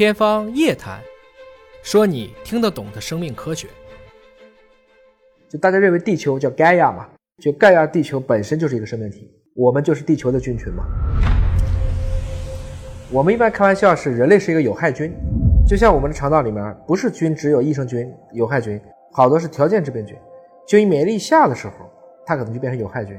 天方夜谭，说你听得懂的生命科学。就大家认为地球叫盖亚嘛，就盖亚地球本身就是一个生命体，我们就是地球的菌群嘛。我们一般开玩笑是人类是一个有害菌，就像我们的肠道里面不是菌只有益生菌、有害菌，好多是条件致病菌。就你免疫力下的时候，它可能就变成有害菌；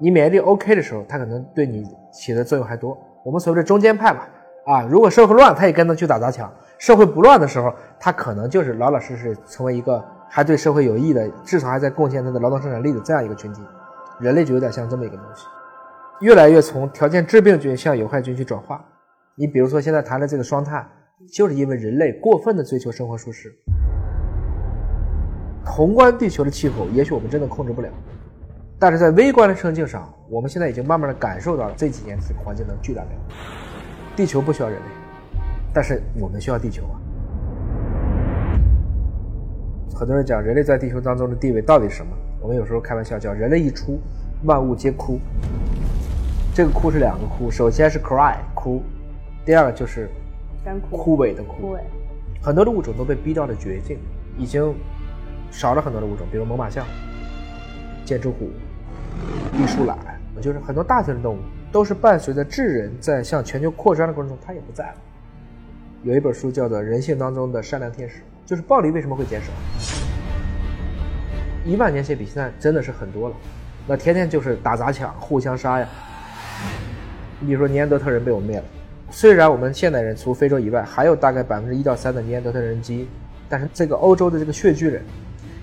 你免疫力 OK 的时候，它可能对你起的作用还多。我们所谓的中间派吧，啊，如果社会乱，他也跟着去打砸抢；社会不乱的时候，他可能就是老老实实成为一个还对社会有益的，至少还在贡献他的劳动生产力的这样一个群体。人类就有点像这么一个东西，越来越从条件致病菌向有害菌去转化。你比如说现在谈的这个双碳，就是因为人类过分的追求生活舒适。宏观地球的气候，也许我们真的控制不了，但是在微观的生境上，我们现在已经慢慢的感受到了这几年这个环境的巨大变化。地球不需要人类，但是我们需要地球啊。很多人讲人类在地球当中的地位到底是什么？我们有时候开玩笑叫人类一出，万物皆枯。这个枯是两个枯，首先是 cry 哭，第二个就是枯枯萎的枯。枯萎。很多的物种都被逼到了绝境，已经少了很多的物种，比如猛犸象、剑齿虎、栗树懒，就是很多大型的动物都是伴随着智人在向全球扩张的过程中，它也不在了。有一本书叫做《人性当中的善良天使》，就是暴力为什么会减少？一万年前比现在真的是很多了，那天天就是打砸抢、互相杀呀。你比如说尼安德特人被我们灭了，虽然我们现代人除非洲以外还有大概百分之一到三的尼安德特人基因，但是这个欧洲的这个穴居人，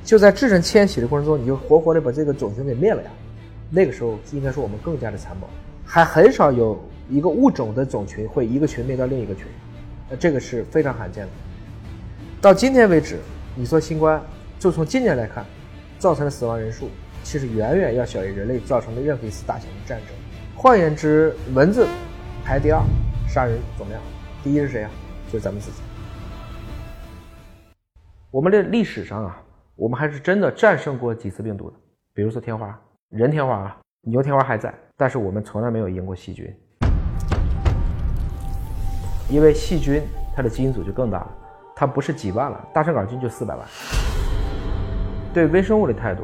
就在智人迁徙的过程中，你就活活的把这个种群给灭了呀。那个时候应该说我们更加的残暴，还很少有一个物种的种群会一个群灭掉另一个群，那这个是非常罕见的。到今天为止，你说新冠，就从今年来看，造成的死亡人数其实远远要小于人类造成的任何一次大型的战争。换言之，蚊子排第二，杀人总量，第一是谁啊？就是咱们自己。我们的历史上啊，我们还是真的战胜过几次病毒的，比如说天花，人天花啊，牛天花还在，但是我们从来没有赢过细菌，因为细菌它的基因组就更大了，它不是几万了，大肠杆菌就四百万。对微生物的态度，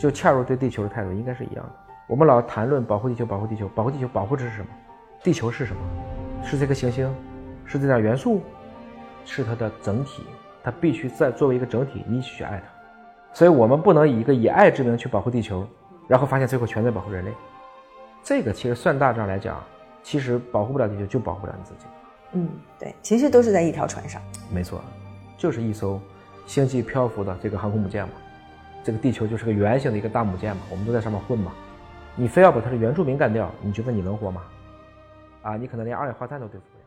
就恰如对地球的态度应该是一样的。我们老谈论保护地球，保护地球，保护地球，保护这是什么？地球是什么？是这颗行星？是这点元素？是它的整体？它必须在作为一个整体，你去爱它。所以我们不能以一个以爱之名去保护地球，然后发现最后全在保护人类。这个其实算大账来讲，其实保护不了地球，就保护不了你自己。嗯，对，其实都是在一条船上。没错，就是一艘星际漂浮的这个航空母舰嘛。这个地球就是个圆形的一个大母舰嘛，我们都在上面混嘛。你非要把它的原住民干掉，你觉得你能活吗？啊，你可能连二氧化碳都对付不了。